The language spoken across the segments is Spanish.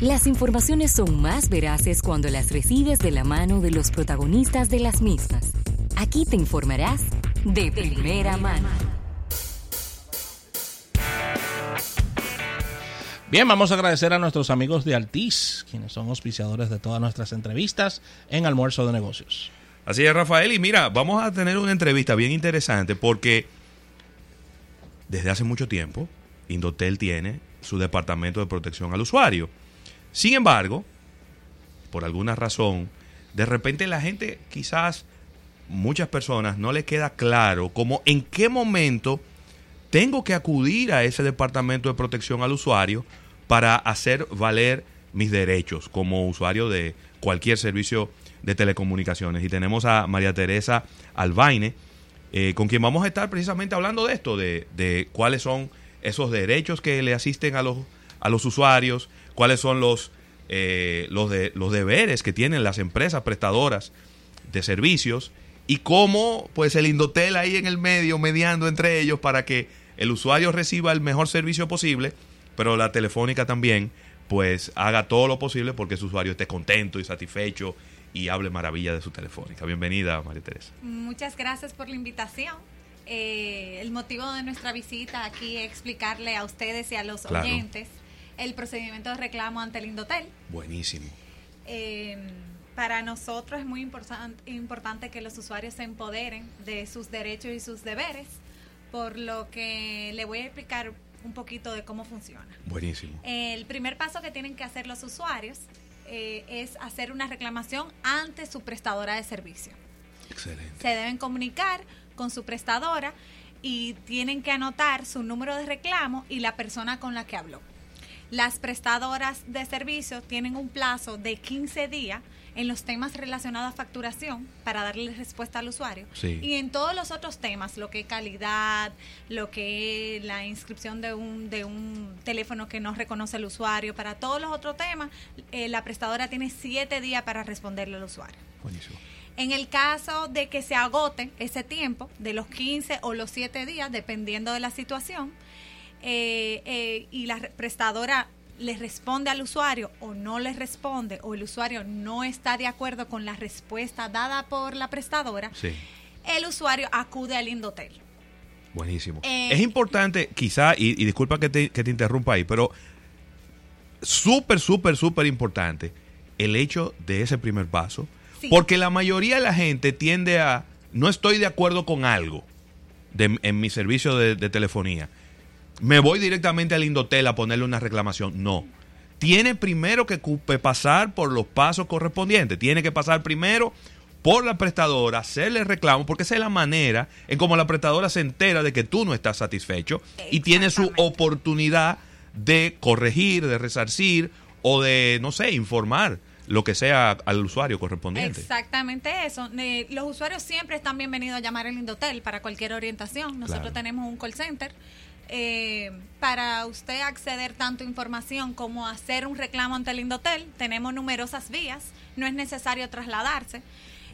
Las informaciones son más veraces cuando las recibes de la mano de los protagonistas de las mismas. Aquí te informarás de primera mano. Bien, vamos a agradecer a nuestros amigos de Altiz, quienes son auspiciadores de todas nuestras entrevistas en Almuerzo de Negocios. Así es, Rafael. Y mira, vamos a tener una entrevista bien interesante porque desde hace mucho tiempo Indotel tiene su departamento de protección al usuario. Sin embargo, por alguna razón, de repente la gente, quizás muchas personas, no le queda claro como en qué momento tengo que acudir a ese departamento de protección al usuario para hacer valer mis derechos como usuario de cualquier servicio de telecomunicaciones. Y tenemos a María Teresa Albaine, eh, con quien vamos a estar precisamente hablando de esto, de, de, cuáles son esos derechos que le asisten a los, a los usuarios, cuáles son los, eh, los, de, los deberes que tienen las empresas prestadoras de servicios y cómo pues el Indotel ahí en el medio mediando entre ellos para que el usuario reciba el mejor servicio posible, pero la telefónica también pues haga todo lo posible porque su usuario esté contento y satisfecho y hable maravilla de su telefónica. Bienvenida, María Teresa. Muchas gracias por la invitación. Eh, el motivo de nuestra visita aquí es explicarle a ustedes y a los Claro. oyentes el procedimiento de reclamo ante el Indotel. Buenísimo. Eh, para nosotros es muy importan- importante que los usuarios se empoderen de sus derechos y sus deberes, por lo que le voy a explicar un poquito de cómo funciona. Buenísimo. El primer paso que tienen que hacer los usuarios eh, es hacer una reclamación ante su prestadora de servicio. Excelente. Se deben comunicar con su prestadora y tienen que anotar su número de reclamo y la persona con la que habló. Las prestadoras de servicio tienen un plazo de 15 días en los temas relacionados a facturación para darle respuesta al usuario. Sí. Y en todos los otros temas, lo que es calidad, lo que es la inscripción de un, de un teléfono que no reconoce el usuario, para todos los otros temas, eh, la prestadora tiene 7 días para responderle al usuario. Buenísimo. En el caso de que se agote ese tiempo, de los 15 o los 7 días, dependiendo de la situación, eh, eh, y la re- prestadora le responde al usuario o no le responde, o el usuario no está de acuerdo con la respuesta dada por la prestadora, Sí. el usuario acude al Indotel. Buenísimo. Eh, es importante, quizá, y, y disculpa que te, que te interrumpa ahí, pero súper, súper, súper importante el hecho de ese primer paso. Sí. Porque la mayoría de la gente tiende a, no estoy de acuerdo con algo de- en mi servicio de, de telefonía. Me voy directamente al Indotel a ponerle una reclamación. No. Tiene primero que pasar por los pasos correspondientes. Tiene que pasar primero por la prestadora, hacerle reclamo, porque esa es la manera en cómo la prestadora se entera de que tú no estás satisfecho y tiene su oportunidad de corregir, de resarcir o de, no sé, informar lo que sea al usuario correspondiente. Exactamente eso. Eh, los usuarios siempre están bienvenidos a llamar al Indotel para cualquier orientación. Nosotros Claro. tenemos un call center. Eh, para usted acceder tanto a información como hacer un reclamo ante el Indotel, tenemos numerosas vías. No es necesario trasladarse.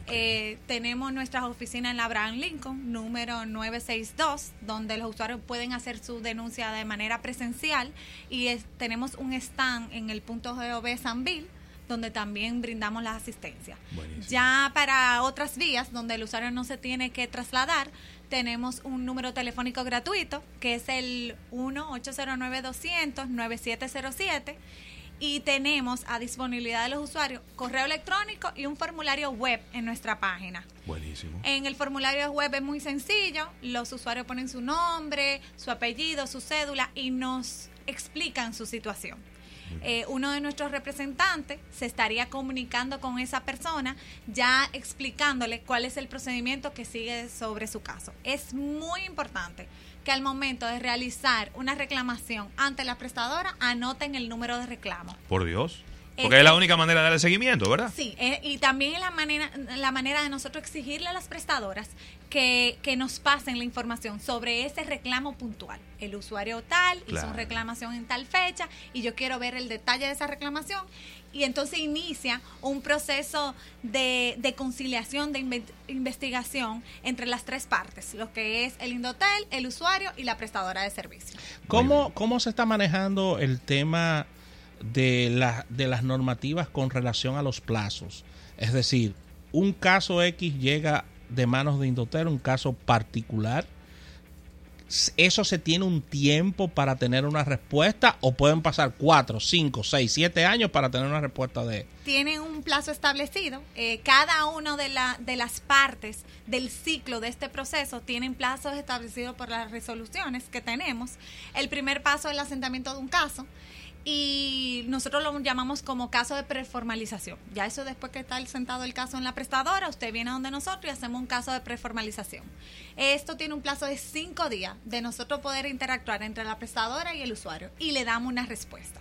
Eh, tenemos nuestras oficinas en la Abraham Lincoln, número 962, donde los usuarios pueden hacer su denuncia de manera presencial. Y es- tenemos un stand en el punto GOV Sanville, donde también brindamos la asistencia. Buenísimo. Ya para otras vías, donde el usuario no se tiene que trasladar, tenemos un número telefónico gratuito, que es el 1-809-200-9707. Y tenemos a disponibilidad de los usuarios correo electrónico y un formulario web en nuestra página. Buenísimo. En el formulario web es muy sencillo. Los usuarios ponen su nombre, su apellido, su cédula y nos explican su situación. Eh, uno de nuestros representantes se estaría comunicando con esa persona, ya explicándole cuál es el procedimiento que sigue sobre su caso. Es muy importante que al momento de realizar una reclamación ante la prestadora anoten el número de reclamo. Por Dios. Eh, Porque es la única manera de darle seguimiento, ¿verdad? Sí, eh, y también es la manera, la manera de nosotros exigirle a las prestadoras que, que nos pasen la información sobre ese reclamo puntual. El usuario tal hizo Claro. una reclamación en tal fecha y yo quiero ver el detalle de esa reclamación. Y entonces inicia un proceso de, de conciliación, de inve- investigación entre las tres partes, lo que es el Indotel, el usuario y la prestadora de servicio. ¿Cómo, ¿Cómo se está manejando el tema de, la, de las normativas con relación a los plazos. Es decir, un caso X llega de manos de Indotel, un caso particular. ¿Eso se tiene un tiempo para tener una respuesta o pueden pasar cuatro, cinco, seis, siete años para tener una respuesta de... Tienen un plazo establecido. Eh, cada una de, la, de las partes del ciclo de este proceso tienen plazos establecidos por las resoluciones que tenemos. El primer paso es el asentamiento de un caso y nosotros lo llamamos como caso de preformalización. Ya eso después que está sentado el caso en la prestadora, usted viene a donde nosotros y hacemos un caso de preformalización. Esto tiene un plazo de cinco días de nosotros poder interactuar entre la prestadora y el usuario y le damos una respuesta.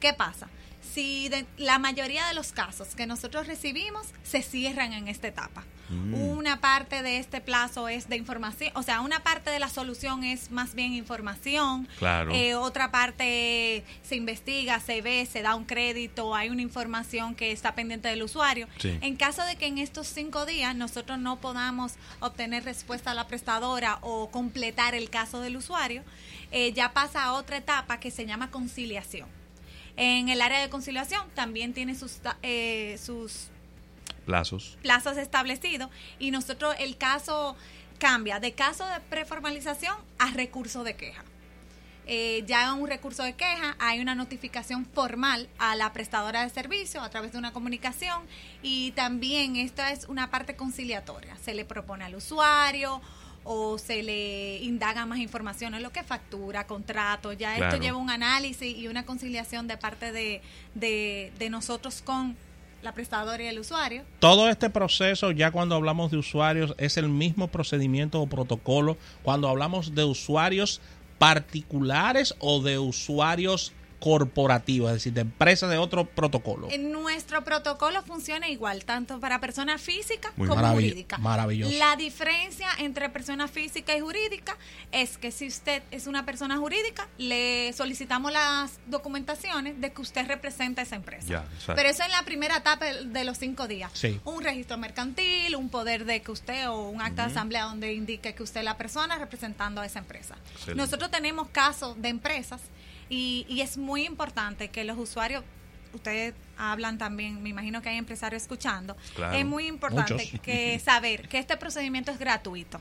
¿Qué pasa? Si la mayoría de los casos que nosotros recibimos se cierran en esta etapa. Mm. Una parte de este plazo es de información, o sea, una parte de la solución es más bien información. Claro. Eh, otra parte se investiga, se ve, se da un crédito, hay una información que está pendiente del usuario. En caso de que en estos cinco días nosotros no podamos obtener respuesta a la prestadora o completar el caso del usuario, eh, ya pasa a otra etapa que se llama conciliación. En el área de conciliación también tiene sus, eh, sus plazos. Plazos establecidos y nosotros el caso cambia de caso de preformalización a recurso de queja. Eh, ya en un recurso de queja hay una notificación formal a la prestadora de servicio a través de una comunicación y también esta es una parte conciliatoria. Se le propone al usuario o se le indaga más información en lo que factura, contrato. Ya esto lleva un análisis y una conciliación de parte de, de, de nosotros con la prestadora y el usuario. Todo este proceso, ya cuando hablamos de usuarios, es el mismo procedimiento o protocolo cuando hablamos de usuarios particulares o de usuarios corporativo, es decir, de empresas de otro protocolo. En nuestro protocolo funciona igual, tanto para personas físicas como jurídicas. Maravilloso. La diferencia entre persona física y jurídica es que si usted es una persona jurídica, le solicitamos las documentaciones de que usted representa esa empresa. Pero eso en la primera etapa de los cinco días. Un registro mercantil, un poder de que usted o un acta de asamblea donde indique que usted es la persona representando a esa empresa. Nosotros tenemos casos de empresas y, es muy importante que los usuarios ustedes hablan también, me imagino que hay empresarios escuchando, es muy importante que saber que este procedimiento es gratuito.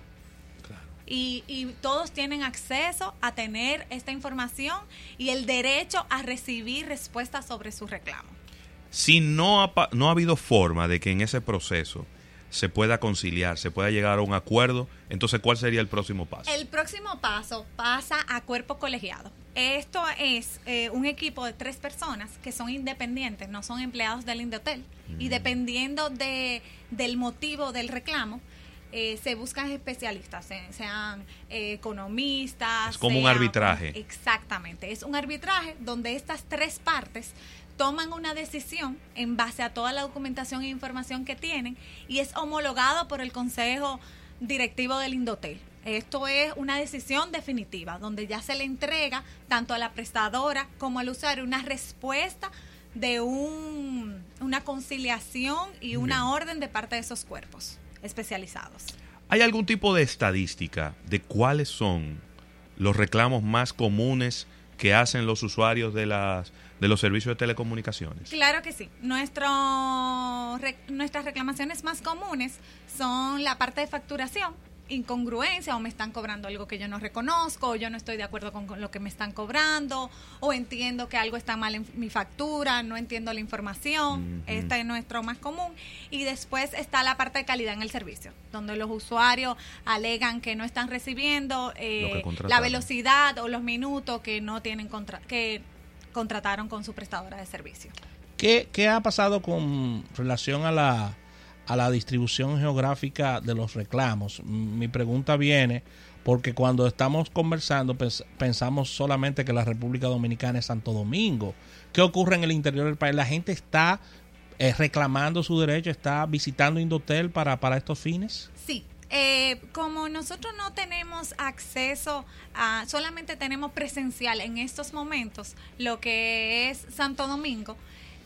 Y, y, todos tienen acceso a tener esta información y el derecho a recibir respuestas sobre su reclamo. Si no ha, no ha habido forma de que en ese proceso se pueda conciliar, se pueda llegar a un acuerdo, entonces ¿cuál sería el próximo paso? El próximo paso pasa a cuerpo colegiado. Esto es eh, un equipo de tres personas que son independientes, no son empleados del Indotel. Y mm. dependiendo de, del motivo del reclamo, eh, se buscan especialistas, sean eh, economistas. Es como un arbitraje. Exactamente, es un arbitraje donde estas tres partes toman una decisión en base a toda la documentación e información que tienen y es homologado por el Consejo Directivo del Indotel. Esto es una decisión definitiva, donde ya se le entrega tanto a la prestadora como al usuario una respuesta de un, una conciliación y una orden de parte de esos cuerpos especializados. ¿Hay algún tipo de estadística de cuáles son los reclamos más comunes que hacen los usuarios de las de los servicios de telecomunicaciones? Claro que sí. Nuestro, nuestras reclamaciones más comunes son la parte de facturación, incongruencia o me están cobrando algo que yo no reconozco o yo no estoy de acuerdo con, lo que me están cobrando o entiendo que algo está mal en mi factura, no entiendo la información, este es nuestro más común y después está la parte de calidad en el servicio, donde los usuarios alegan que no están recibiendo eh, la velocidad o los minutos que no tienen contra que contrataron con su prestadora de servicio. ¿Qué, qué ha pasado con relación a la, a la distribución geográfica de los reclamos? Mi pregunta viene porque cuando estamos conversando pensamos solamente que la República Dominicana es Santo Domingo. ¿Qué ocurre en el interior del país? La gente está eh, reclamando su derecho, está visitando Indotel para, para estos fines. Eh, como nosotros no tenemos acceso a, solamente tenemos presencial en estos momentos lo que es Santo Domingo,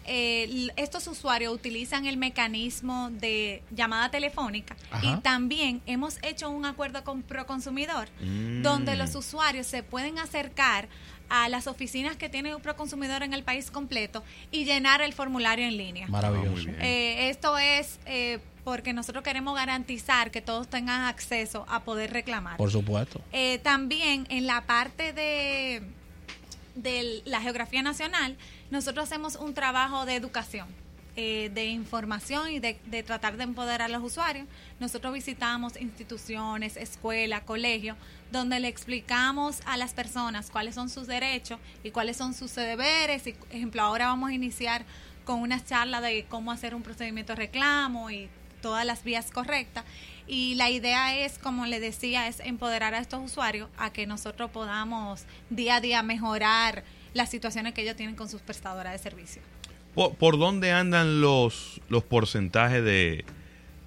eh, estos usuarios utilizan el mecanismo de llamada telefónica y también hemos hecho un acuerdo con Proconsumidor mm. donde los usuarios se pueden acercar a las oficinas que tiene un Proconsumidor en el país completo y llenar el formulario en línea. Ah, Maravilloso. bien. Eh, esto es eh, porque nosotros queremos garantizar que todos tengan acceso a poder reclamar. Por supuesto. Eh, también en la parte de, de la geografía nacional, nosotros hacemos un trabajo de educación, eh, de información y de, de tratar de empoderar a los usuarios. Nosotros visitamos instituciones, escuelas, colegios, donde le explicamos a las personas cuáles son sus derechos y cuáles son sus deberes. Y, ejemplo, ahora vamos a iniciar con una charla de cómo hacer un procedimiento de reclamo y todas las vías correctas. Y la idea es, como le decía, es empoderar a estos usuarios a que nosotros podamos día a día mejorar las situaciones que ellos tienen con sus prestadoras de servicio. ¿Por, por dónde andan los, los porcentajes de,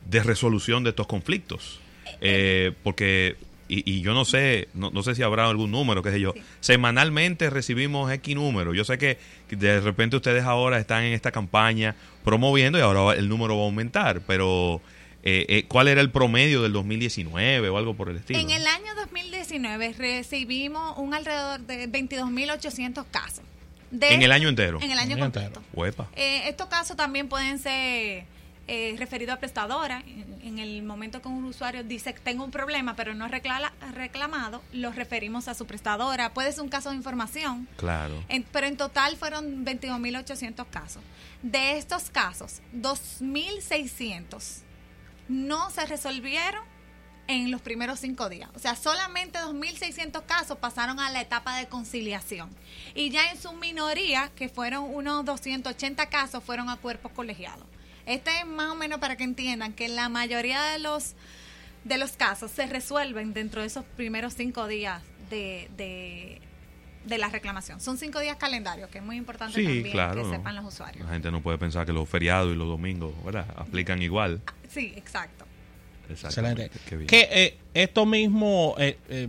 de resolución de estos conflictos? Eh, porque, y, y yo no sé, no, no sé si habrá algún número, qué sé yo. Sí. Semanalmente recibimos X número. Yo sé que de repente ustedes ahora están en esta campaña promoviendo y ahora el número va a aumentar, pero eh, eh, ¿cuál era el promedio del 2019 o algo por el estilo? En el año 2019 recibimos un alrededor de 22.800 casos. De En el año entero. En el año año completo. entero. Huepa. Eh, estos casos también pueden ser eh, referidos a prestadora. En, en el momento que un usuario dice que tengo un problema pero no ha reclala- reclamado, los referimos a su prestadora. Puede ser un caso de información. Claro. En- pero en total fueron 22.800 casos. De estos casos, 2.600 no se resolvieron en los primeros cinco días. O sea, solamente 2.600 casos pasaron a la etapa de conciliación. Y ya en su minoría, que fueron unos 280 casos, fueron a cuerpos colegiados. Este es más o menos para que entiendan que la mayoría de los de los casos se resuelven dentro de esos primeros cinco días de, de, de la reclamación. Son cinco días calendarios, que es muy importante Sí, también claro. que ¿no? sepan los usuarios. La gente no puede pensar que los feriados y los domingos, ¿verdad? Aplican igual. Sí, exacto. Excelente. Qué bien. Que eh, esto mismo eh, eh,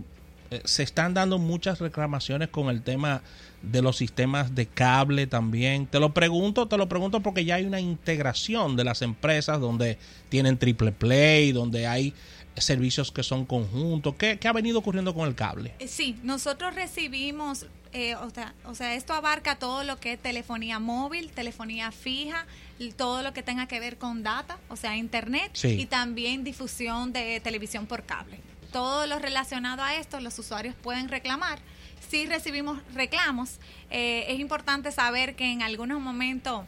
se están dando muchas reclamaciones con el tema de los sistemas de cable también. Te lo pregunto, te lo pregunto porque ya hay una integración de las empresas donde tienen triple play, donde hay servicios que son conjuntos. ¿Qué, qué ha venido ocurriendo con el cable? Eh, Sí, nosotros recibimos, eh, o, sea, o sea, esto abarca todo lo que es telefonía móvil, telefonía fija, todo lo que tenga que ver con data, o sea, internet, Sí. y también difusión de televisión por cable. Todo lo relacionado a esto, los usuarios pueden reclamar. Si recibimos reclamos, eh, es importante saber que en algunos momentos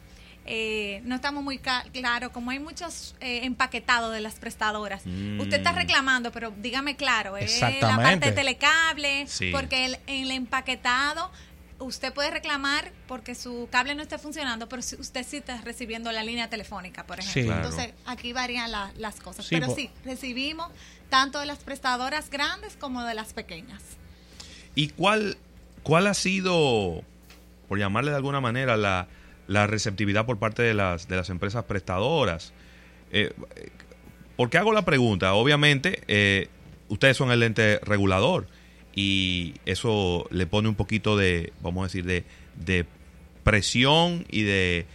eh, no estamos muy claro, como hay muchos eh, empaquetados de las prestadoras. Mm. Usted está reclamando, pero dígame claro, es la Exactamente. parte de telecable, Sí. porque el, en el empaquetado usted puede reclamar porque su cable no esté funcionando, pero usted sí está recibiendo la línea telefónica, por ejemplo. Sí. Claro. Entonces, aquí varían la- las cosas. Sí, pero sí, recibimos tanto de las prestadoras grandes como de las pequeñas. ¿Y cuál, cuál ha sido, por llamarle de alguna manera, la, la receptividad por parte de las, de las empresas prestadoras? Eh, ¿Por qué hago la pregunta? Obviamente, eh, ustedes son el ente regulador y eso le pone un poquito de, vamos a decir, de, de presión y de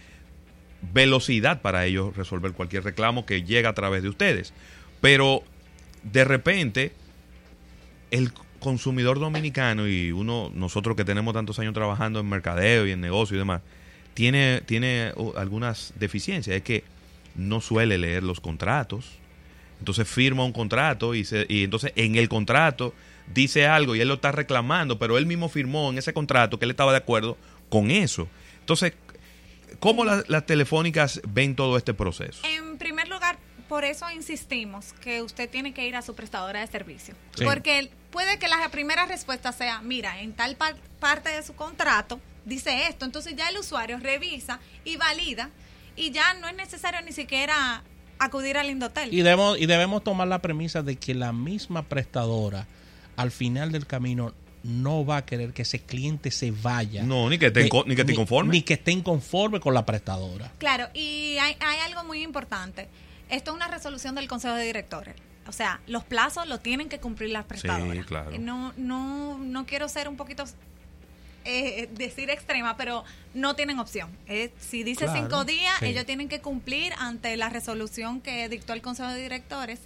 velocidad para ellos resolver cualquier reclamo que llega a través de ustedes. Pero de repente, el consumidor dominicano y uno, nosotros que tenemos tantos años trabajando en mercadeo y en negocio y demás, tiene, tiene uh, algunas deficiencias. Es que no suele leer los contratos. Entonces firma un contrato y, se, y entonces en el contrato dice algo y él lo está reclamando, pero él mismo firmó en ese contrato que él estaba de acuerdo con eso. Entonces, ¿cómo la- las telefónicas ven todo este proceso? Por eso insistimos que usted tiene que ir a su prestadora de servicio. Sí. Porque puede que la primera respuesta sea, mira, en tal par- parte de su contrato dice esto. Entonces ya el usuario revisa y valida y ya no es necesario ni siquiera acudir al Indotel. Y debemos, y debemos tomar la premisa de que la misma prestadora al final del camino no va a querer que ese cliente se vaya. No, ni que esté de- inco- ni que esté inconforme. Ni que esté inconforme con la prestadora. Claro, y hay, hay algo muy importante. Esto es una resolución del Consejo de Directores. O sea, los plazos los tienen que cumplir las prestadoras. claro. Eh, No, no, no quiero ser un poquito eh, decir extrema, pero no tienen opción. Eh, si dice Claro, cinco días, sí. ellos tienen que cumplir ante la resolución que dictó el Consejo de Directores.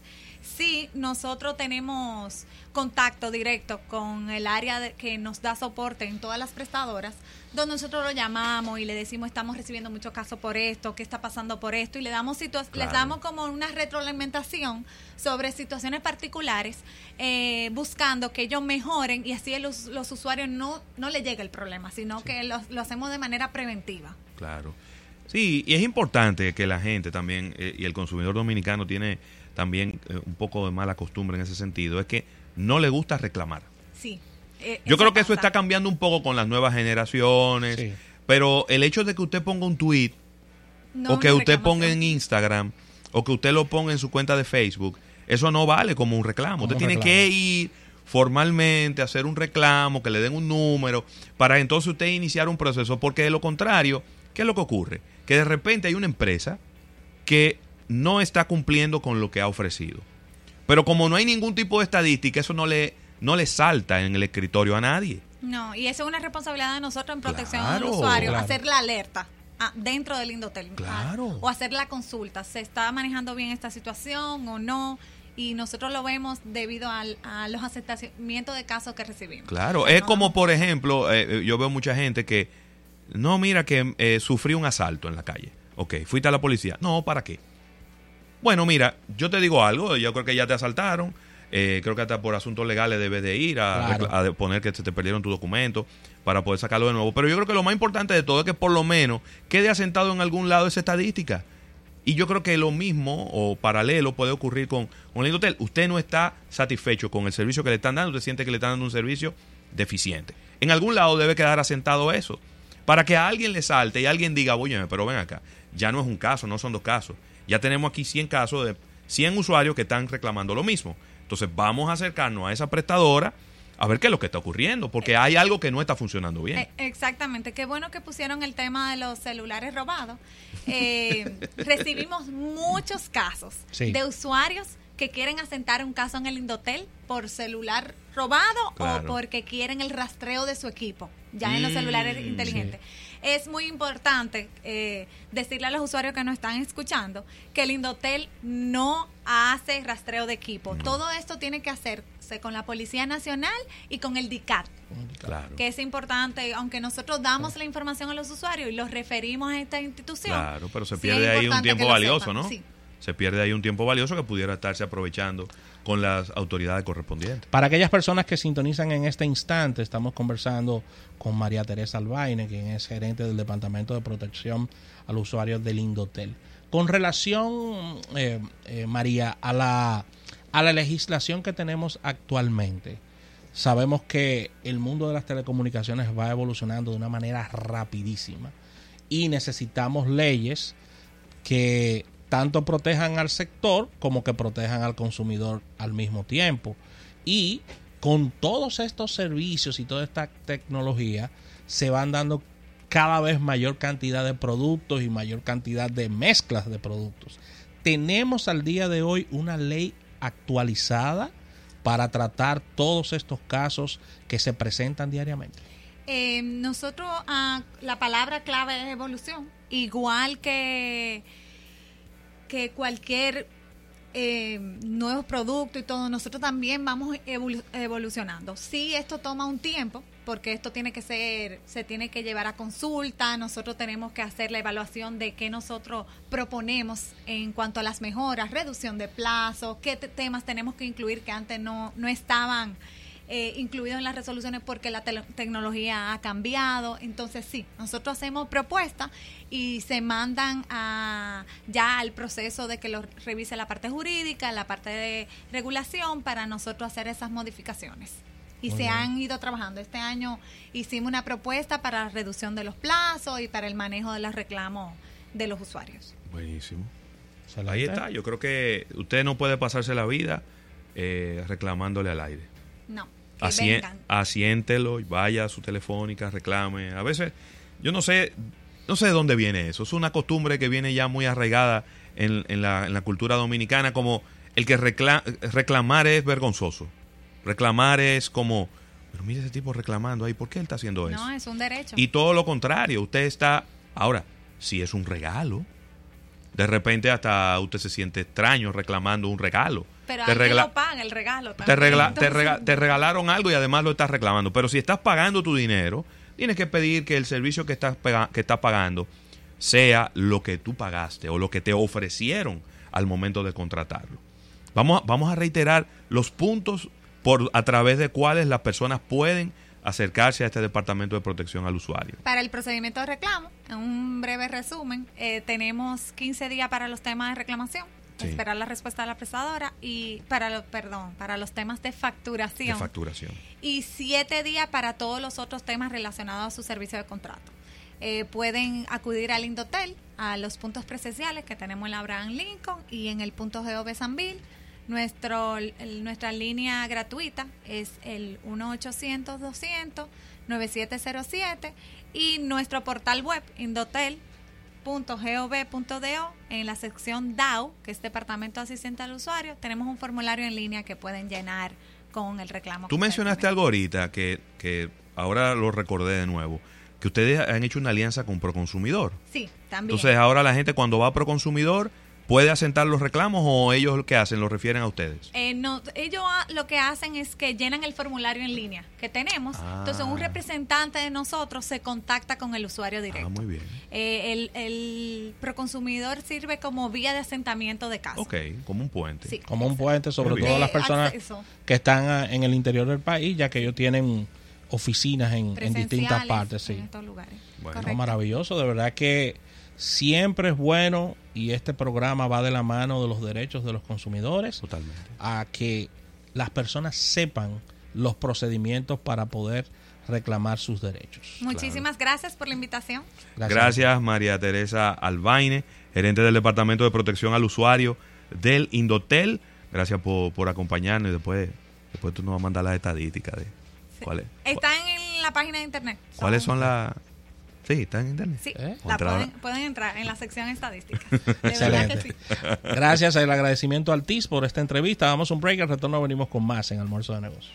Sí, nosotros tenemos contacto directo con el área de- que nos da soporte en todas las prestadoras, donde nosotros lo llamamos y le decimos estamos recibiendo muchos casos por esto, qué está pasando por esto, y le damos Claro. les damos como una retroalimentación sobre situaciones particulares, eh, buscando que ellos mejoren y así los, los usuarios no, no le llegue el problema, sino que lo, lo hacemos de manera preventiva. Claro. Sí, y es importante que la gente también, eh, y el consumidor dominicano tiene también eh, un poco de mala costumbre en ese sentido, es que no le gusta reclamar. Sí. eh, Yo creo que eso está cambiando un poco con las nuevas generaciones, Sí. pero el hecho de que usted ponga un tweet No o que usted ponga en. Instagram o que usted lo ponga en su cuenta de Facebook, eso no vale como un reclamo. Como usted un tiene reclamo. que ir formalmente a hacer un reclamo, que le den un número, para entonces usted iniciar un proceso, porque de lo contrario, ¿qué es lo que ocurre? Que de repente hay una empresa que no está cumpliendo con lo que ha ofrecido. Pero como no hay ningún tipo de estadística, eso no le, no le salta en el escritorio a nadie. No, y eso es una responsabilidad de nosotros en protección Claro, del usuario, claro. hacer la alerta ah, dentro del Indotel ah, Claro. o hacer la consulta. ¿Se está manejando bien esta situación o no? Y nosotros lo vemos debido al- a los aceptamientos de casos que recibimos. Claro, es No. como por ejemplo, eh, eh, yo veo mucha gente que, no, mira que eh, sufrí un asalto en la calle. Ok, fuiste a la policía. No, ¿para qué? Bueno, mira, yo te digo algo, yo creo que ya te asaltaron, eh, creo que hasta por asuntos legales debes de ir a, Claro. poner que se te perdieron tus documentos para poder sacarlo de nuevo. Pero yo creo que lo más importante de todo es que por lo menos quede asentado en algún lado esa estadística. Y yo creo que lo mismo o paralelo puede ocurrir con, con el hotel. Usted no está satisfecho con el servicio que le están dando, usted siente que le están dando un servicio deficiente. En algún lado debe quedar asentado eso. Para que a alguien le salte y alguien diga, oye, pero ven acá, ya no es un caso, no son dos casos. Ya tenemos aquí 100 casos de 100 usuarios que están reclamando lo mismo. Entonces vamos a acercarnos a esa prestadora a ver qué es lo que está ocurriendo, porque hay algo que no está funcionando bien. Eh, exactamente, qué bueno que pusieron el tema de los celulares robados. Eh, recibimos muchos casos Sí. de usuarios que quieren asentar un caso en el Indotel por celular robado Claro. o porque quieren el rastreo de su equipo, ya en los Mm, celulares inteligentes. Es muy importante eh, decirle a los usuarios que nos están escuchando que el Indotel no hace rastreo de equipo. Todo esto tiene que hacerse con la Policía Nacional y con el DICAT Claro. que es importante, aunque nosotros damos la información a los usuarios y los referimos a esta institución. Claro, pero se pierde ahí un tiempo valioso, sepan, ¿no? sí. Se pierde ahí un tiempo valioso que pudiera estarse aprovechando con las autoridades correspondientes. Para aquellas personas que sintonizan en este instante, estamos conversando con María Teresa Albaine, quien es gerente del Departamento de Protección al Usuario del Indotel. Con relación, eh, eh, María, a la, a la legislación que tenemos actualmente, sabemos que el mundo de las telecomunicaciones va evolucionando de una manera rapidísima y necesitamos leyes que tanto protejan al sector como que protejan al consumidor al mismo tiempo. Y con todos estos servicios y toda esta tecnología se van dando cada vez mayor cantidad de productos y mayor cantidad de mezclas de productos. Tenemos al día de hoy una ley actualizada para tratar todos estos casos que se presentan diariamente. Eh, nosotros, ah, la palabra clave es evolución, igual que, que cualquier eh, nuevo producto y todo, nosotros también vamos evolu- evolucionando. Sí, esto toma un tiempo, porque esto tiene que ser, se tiene que llevar a consulta, nosotros tenemos que hacer la evaluación de qué nosotros proponemos en cuanto a las mejoras, reducción de plazos, qué te- temas tenemos que incluir que antes no, no estaban eh, incluidos en las resoluciones porque la tele- tecnología ha cambiado. Entonces sí, nosotros hacemos propuestas y se mandan a, ya al proceso de que lo revise la parte jurídica, la parte de regulación para nosotros hacer esas modificaciones. Y Muy se bien. han ido trabajando. Este año hicimos una propuesta para la reducción de los plazos y para el manejo de los reclamos de los usuarios. Buenísimo. Ahí está. Yo creo que usted no puede pasarse la vida eh, reclamándole al aire. No, vengan. asiéntelo y vaya a su telefónica, reclame. A veces, yo no sé, no sé de dónde viene eso. Es una costumbre que viene ya muy arraigada en, en la, en la cultura dominicana, como el que recla- reclamar es vergonzoso. Reclamar es como, pero mire ese tipo reclamando ahí, ¿por qué él está haciendo eso? No, es un derecho. Y todo lo contrario, usted está, ahora, si es un regalo, de repente hasta usted se siente extraño reclamando un regalo. Pero te, regla- lo paga, el regalo. te, regla- te rega- te regalaron algo y además lo estás reclamando. Pero si estás pagando tu dinero, tienes que pedir que el servicio que estás, pega- que estás pagando sea lo que tú pagaste o lo que te ofrecieron al momento de contratarlo. Vamos a, vamos a reiterar los puntos por a través de cuales las personas pueden acercarse a este departamento de protección al usuario. Para el procedimiento de reclamo, en un breve resumen, eh, tenemos 15 días para los temas de reclamación, Sí. esperar la respuesta de la prestadora y para los, perdón, para los temas de facturación. De facturación. y siete días para todos los otros temas relacionados a su servicio de contrato. Eh, pueden acudir al Indotel, a los puntos presenciales que tenemos en la Abraham Lincoln y en el punto GOV Sanville. Nuestro, el- nuestra línea gratuita es el 1-800-200-9707 y nuestro portal web indotel.gov.do en la sección DAO, que es Departamento Asistente al Usuario, tenemos un formulario en línea que pueden llenar con el reclamo. Tú mencionaste algo ahorita que, que ahora lo recordé de nuevo, que ustedes han hecho una alianza con Proconsumidor. Sí, también. Entonces ahora la gente cuando va a Proconsumidor puede asentar los reclamos o ellos lo que hacen lo refieren a ustedes. Eh, no, ellos ah, lo que hacen es que llenan el formulario en línea que tenemos. Ah. Entonces, un representante de nosotros se contacta con el usuario directo. Ah, muy bien. Eh, el, el proconsumidor sirve como vía de asentamiento de caso. Ok, como un puente. Sí. Como un puente, sobre todo las De personas acceso. que están ah, en el interior del país, ya que ellos tienen oficinas en, en distintas partes. En Sí. estos lugares. Bueno. No, maravilloso, de verdad que siempre es bueno y este programa va de la mano de los derechos de los consumidores Totalmente. a que las personas sepan los procedimientos para poder reclamar sus derechos. Muchísimas gracias por la invitación. Gracias. María Teresa Albaine, gerente del Departamento de Protección al Usuario del Indotel. Gracias por, por acompañarnos y después, después tú nos vas a mandar las estadísticas de cuáles Están en la página de internet. cuáles son las... Sí, están en internet. Sí, ¿Eh? la pueden, pueden entrar en la sección estadística. De verdad que Excelente. sí. Gracias, el agradecimiento al TIS por esta entrevista. Damos un break, al retorno venimos con más en Almuerzo de Negocios.